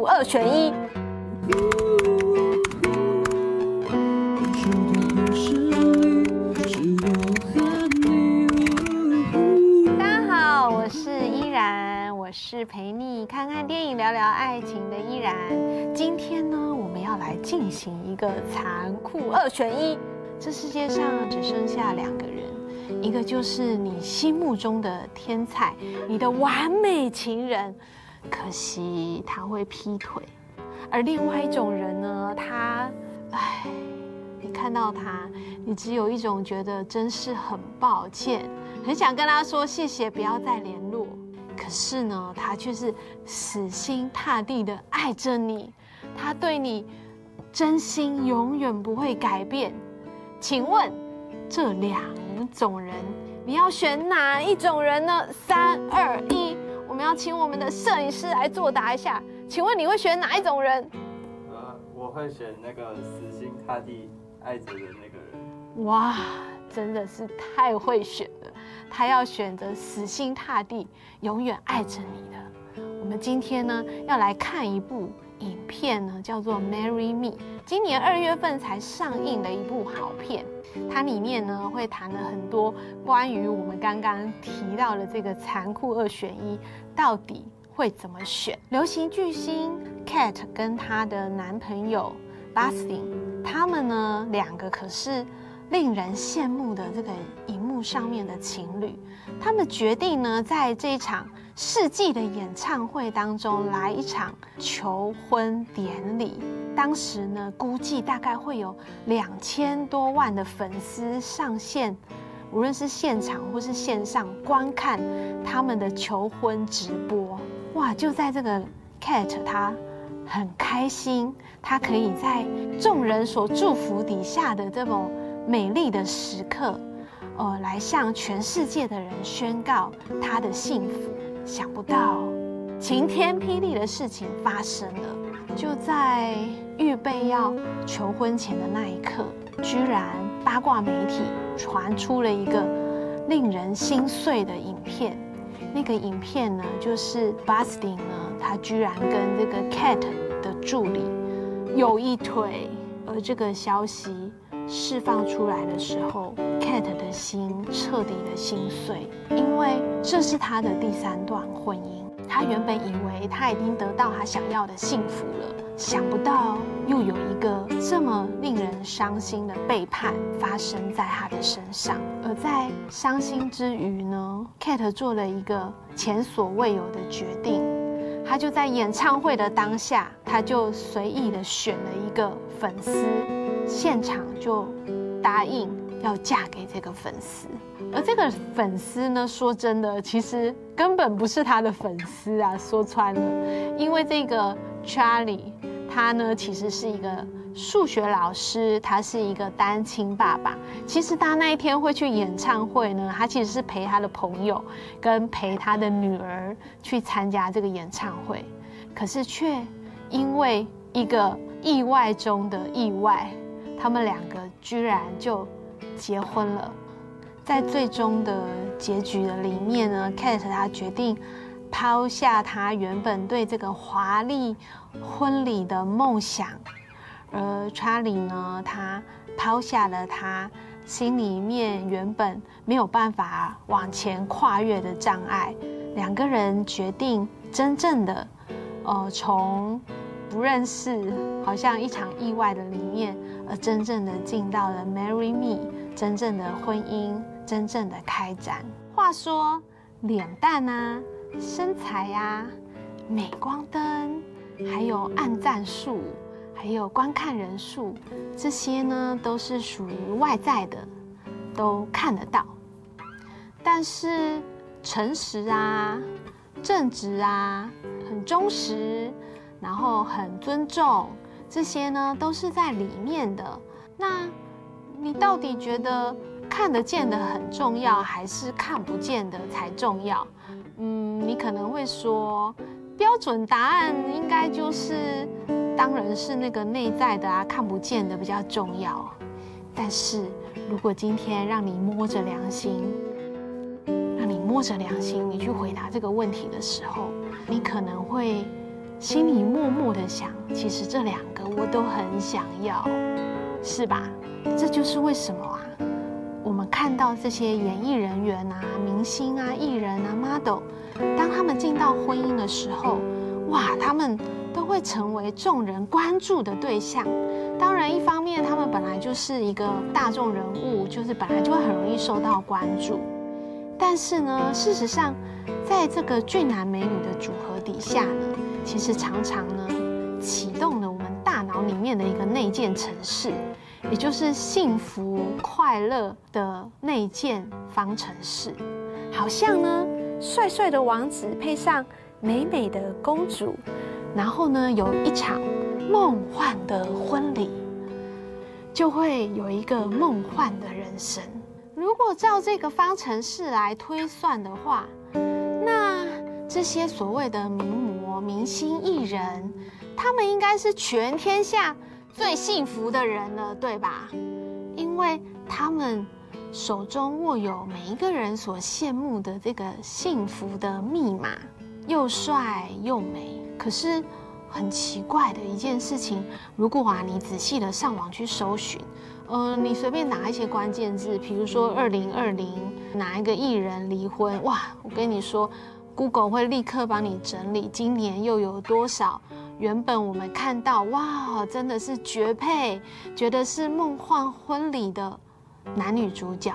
酷二选一。大家好，我是依然，我是陪你看看电影、聊聊爱情的依然。今天呢，我们要来进行一个残酷二选一。这世界上只剩下两个人，一个就是你心目中的天才，你的完美情人，可惜他会劈腿。而另外一种人呢，他，哎，你看到他，你只有一种觉得真是很抱歉，很想跟他说谢谢，不要再联络。可是呢，他却是死心塌地的爱着你，他对你真心永远不会改变。请问，这两种人，你要选哪一种人呢？三二一，们要请我们的摄影师来作答一下。请问你会选哪一种人？呃，我会选那个死心塌地爱着的那个人。哇，真的是太会选了！他要选择死心塌地、永远爱着你的。我们今天呢，要来看一部影片呢，叫做《Marry Me》，今年二月份才上映的一部好片。它里面呢，会谈了很多关于我们刚刚提到的这个残酷二选一，到底。会怎么选？流行巨星 Kat 跟她的男朋友 Basti，他们呢两个可是令人羡慕的这个荧幕上面的情侣。他们决定呢，在这一场世纪的演唱会当中来一场求婚典礼。当时呢，估计大概会有两千多万的粉丝上线，无论是现场或是线上观看他们的求婚直播。哇！就在这个 Cat，他很开心，他可以在众人所祝福底下的这么美丽的时刻，呃，来向全世界的人宣告他的幸福。想不到晴天霹雳的事情发生了，就在预备要求婚前的那一刻，居然八卦媒体传出了一个令人心碎的影片。那个影片呢，就是 Basti 呢，他居然跟这个 Cat 的助理有一腿，而这个消息释放出来的时候，Kate 的心彻底的心碎，因为这是他的第三段婚姻。他原本以为他已经得到他想要的幸福了，想不到又有一个这么令人伤心的背叛发生在他的身上。而在伤心之余呢，Kate 做了一个前所未有的决定，他就在演唱会的当下，他就随意的选了一个粉丝，现场就答应要嫁给这个粉丝。而这个粉丝呢，说真的，其实根本不是他的粉丝啊。说穿了，因为这个 Charlie，他呢其实是一个数学老师，他是一个单亲爸爸。其实他那一天会去演唱会呢，他其实是陪他的朋友跟陪他的女儿去参加这个演唱会，可是却因为一个意外中的意外，他们两个居然就结婚了。在最终的结局的里面呢，Kate 她决定抛下她原本对这个华丽婚礼的梦想，而 Charlie 呢，他抛下了他心里面原本没有办法往前跨越的障碍，两个人决定真正的，呃，从不认识，好像一场意外的里面，而真正的进到了 Marry Me，真正的婚姻。真正的开展。话说，脸蛋啊，身材呀、啊，镁光灯，还有按赞数，还有观看人数，这些呢都是属于外在的，都看得到。但是诚实啊，正直啊，很忠实，然后很尊重，这些呢都是在里面的。那你到底觉得？看得见的很重要，还是看不见的才重要？嗯，你可能会说，标准答案应该就是，当然是那个内在的啊，看不见的比较重要。但是如果今天让你摸着良心，让你摸着良心，你去回答这个问题的时候，你可能会心里默默的想，其实这两个我都很想要，是吧？这就是为什么啊，我们看到这些演艺人员啊、明星啊、艺人啊、model，当他们进到婚姻的时候，哇，他们都会成为众人关注的对象。当然，一方面他们本来就是一个大众人物，就是本来就会很容易受到关注。但是呢，事实上，在这个俊男美女的组合底下呢，其实常常呢，启动了我们大脑里面的一个内建程式，也就是幸福快乐的内建方程式。好像呢，帅帅的王子配上美美的公主，然后呢，有一场。梦幻的婚礼，就会有一个梦幻的人生。如果照这个方程式来推算的话，那这些所谓的名明星、艺人，他们应该是全天下最幸福的人了，对吧？因为他们手中握有每一个人所羡慕的这个幸福的密码，又帅又美。可是。很奇怪的一件事情，如果啊你仔细的上网去搜寻，呃，你随便打一些关键字，比如说二零二零哪一个艺人离婚，哇，我跟你说，Google 会立刻帮你整理今年又有多少原本我们看到哇，真的是绝配，觉得是梦幻婚礼的男女主角，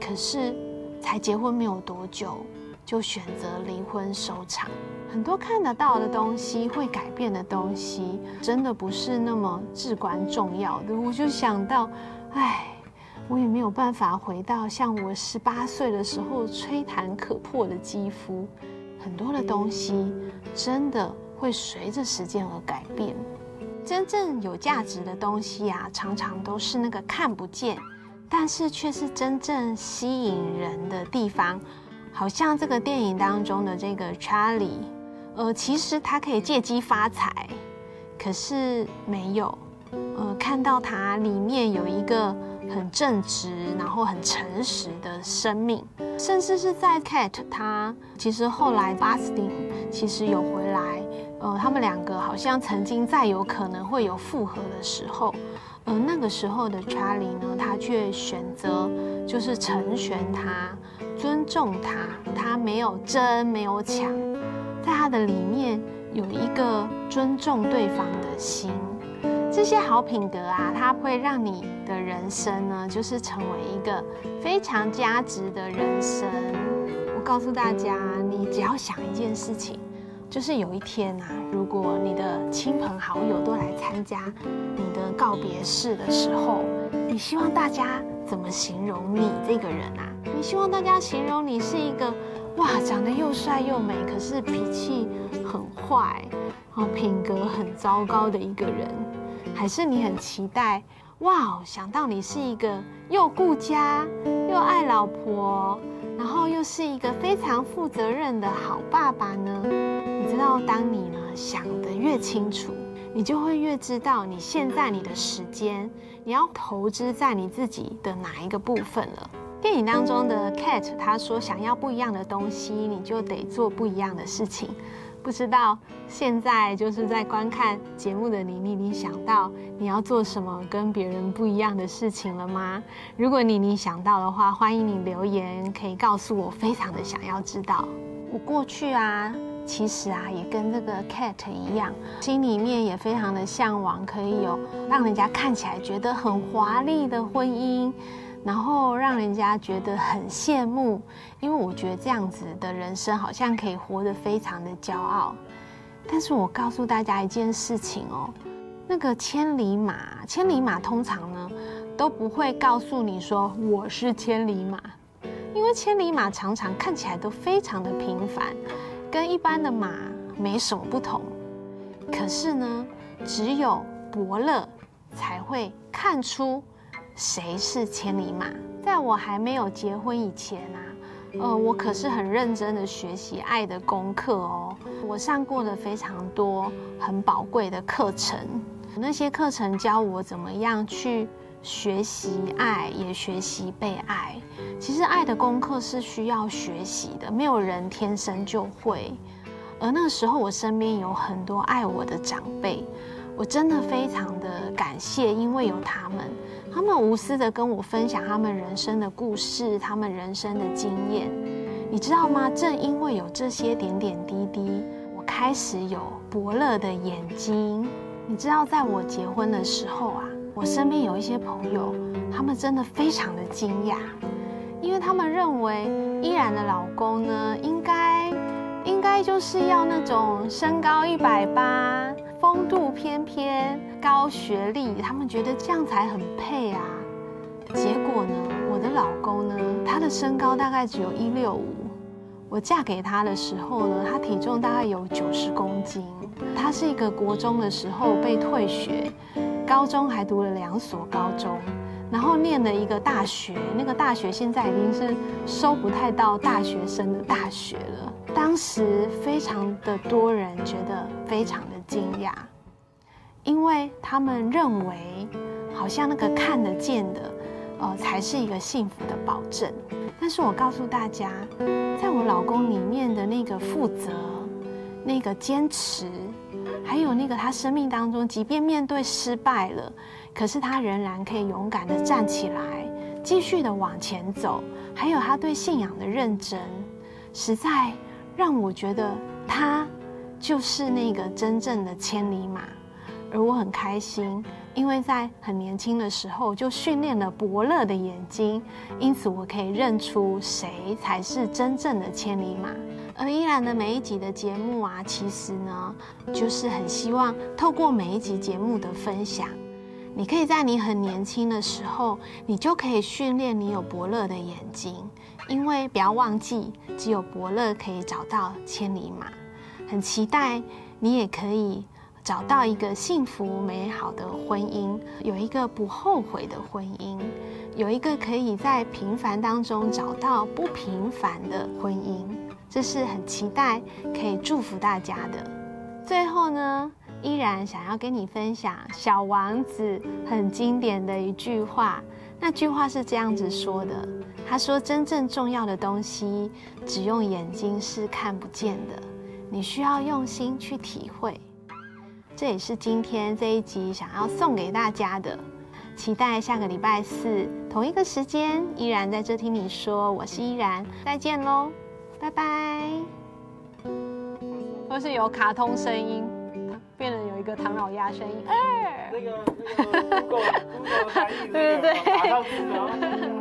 可是才结婚没有多久。就选择离婚收场。很多看得到的东西，会改变的东西，真的不是那么至关重要的。我就想到，哎，我也没有办法回到像我十八岁的时候吹弹可破的肌肤。很多的东西，真的会随着时间而改变。真正有价值的东西啊，常常都是那个看不见，但是却是真正吸引人的地方。好像这个电影当中的这个查理，呃，其实他可以借机发财，可是没有，呃，看到他里面有一个很正直，然后很诚实的生命，甚至是在 Cat 他其实后来 Bustin 其实有回来，呃，他们两个好像曾经再有可能会有复合的时候，而、那个时候的查理呢，他却选择就是成全他。尊重他，他没有争，没有抢，在他的里面有一个尊重对方的心。这些好品格啊，它会让你的人生呢，就是成为一个非常价值的人生。我告诉大家，你只要想一件事情，就是有一天啊，如果你的亲朋好友都来参加你的告别式的时候，你希望大家怎么形容你这个人啊？你希望大家形容你是一个哇，长得又帅又美，可是脾气很坏，然后，品格很糟糕的一个人，还是你很期待哇，想到你是一个又顾家又爱老婆，然后又是一个非常负责任的好爸爸呢？你知道，当你呢想得越清楚，你就会越知道你现在你的时间你要投资在你自己的哪一个部分了。电影当中的 Cat 他说：“想要不一样的东西，你就得做不一样的事情。”不知道现在就是在观看节目的你，你你想到你要做什么跟别人不一样的事情了吗？如果你你想到的话，欢迎你留言，可以告诉我，非常的想要知道。我过去啊，其实啊，也跟这个 Cat 一样，心里面也非常的向往，可以有让人家看起来觉得很华丽的婚姻。然后让人家觉得很羡慕，因为我觉得这样子的人生好像可以活得非常的骄傲。但是我告诉大家一件事情哦，那个千里马，千里马通常呢都不会告诉你说我是千里马，因为千里马常常看起来都非常的平凡，跟一般的马没什么不同。可是呢，只有伯乐才会看出。谁是千里马？在我还没有结婚以前啊，呃，我可是很认真的学习爱的功课哦。我上过了非常多很宝贵的课程，那些课程教我怎么样去学习爱，也学习被爱。其实爱的功课是需要学习的，没有人天生就会。而那个时候，我身边有很多爱我的长辈，我真的非常的感谢，因为有他们，他们无私的跟我分享他们人生的故事，他们人生的经验。你知道吗？正因为有这些点点滴滴，我开始有伯乐的眼睛。你知道，在我结婚的时候啊，我身边有一些朋友，他们真的非常的惊讶，因为他们认为依然的老公呢，应该。应该就是要那种身高一百八，风度翩翩，高学历，他们觉得这样才很配啊。结果呢，我的老公呢，他的身高大概只有一六五。我嫁给他的时候呢，他体重大概有九十公斤。他是一个国中的时候被退学，高中还读了两所高中。然后念了一个大学，那个大学现在已经是收不太到大学生的大学了。当时非常的多人觉得非常的惊讶，因为他们认为好像那个看得见的，呃，才是一个幸福的保证。但是我告诉大家，在我老公里面的那个负责、那个坚持，还有那个他生命当中，即便面对失败了。可是他仍然可以勇敢地站起来，继续地往前走。还有他对信仰的认真，实在让我觉得他就是那个真正的千里马。而我很开心，因为在很年轻的时候就训练了伯乐的眼睛，因此我可以认出谁才是真正的千里马。而依然的每一集的节目啊，其实呢，就是很希望透过每一集节目的分享。你可以在你很年轻的时候，你就可以训练你有伯乐的眼睛，因为不要忘记，只有伯乐可以找到千里马。很期待你也可以找到一个幸福美好的婚姻，有一个不后悔的婚姻，有一个可以在平凡当中找到不平凡的婚姻。这是很期待可以祝福大家的。最后呢，依然想要跟你分享《小王子》很经典的一句话，那句话是这样子说的：“他说，真正重要的东西，只用眼睛是看不见的，你需要用心去体会。”这也是今天这一集想要送给大家的。期待下个礼拜四同一个时间，依然在这听你说，我是依然，再见喽，拜拜。都是有卡通声音。变了有一个唐老鸭声音，哎，那个那个 Google Google 翻译，对对对。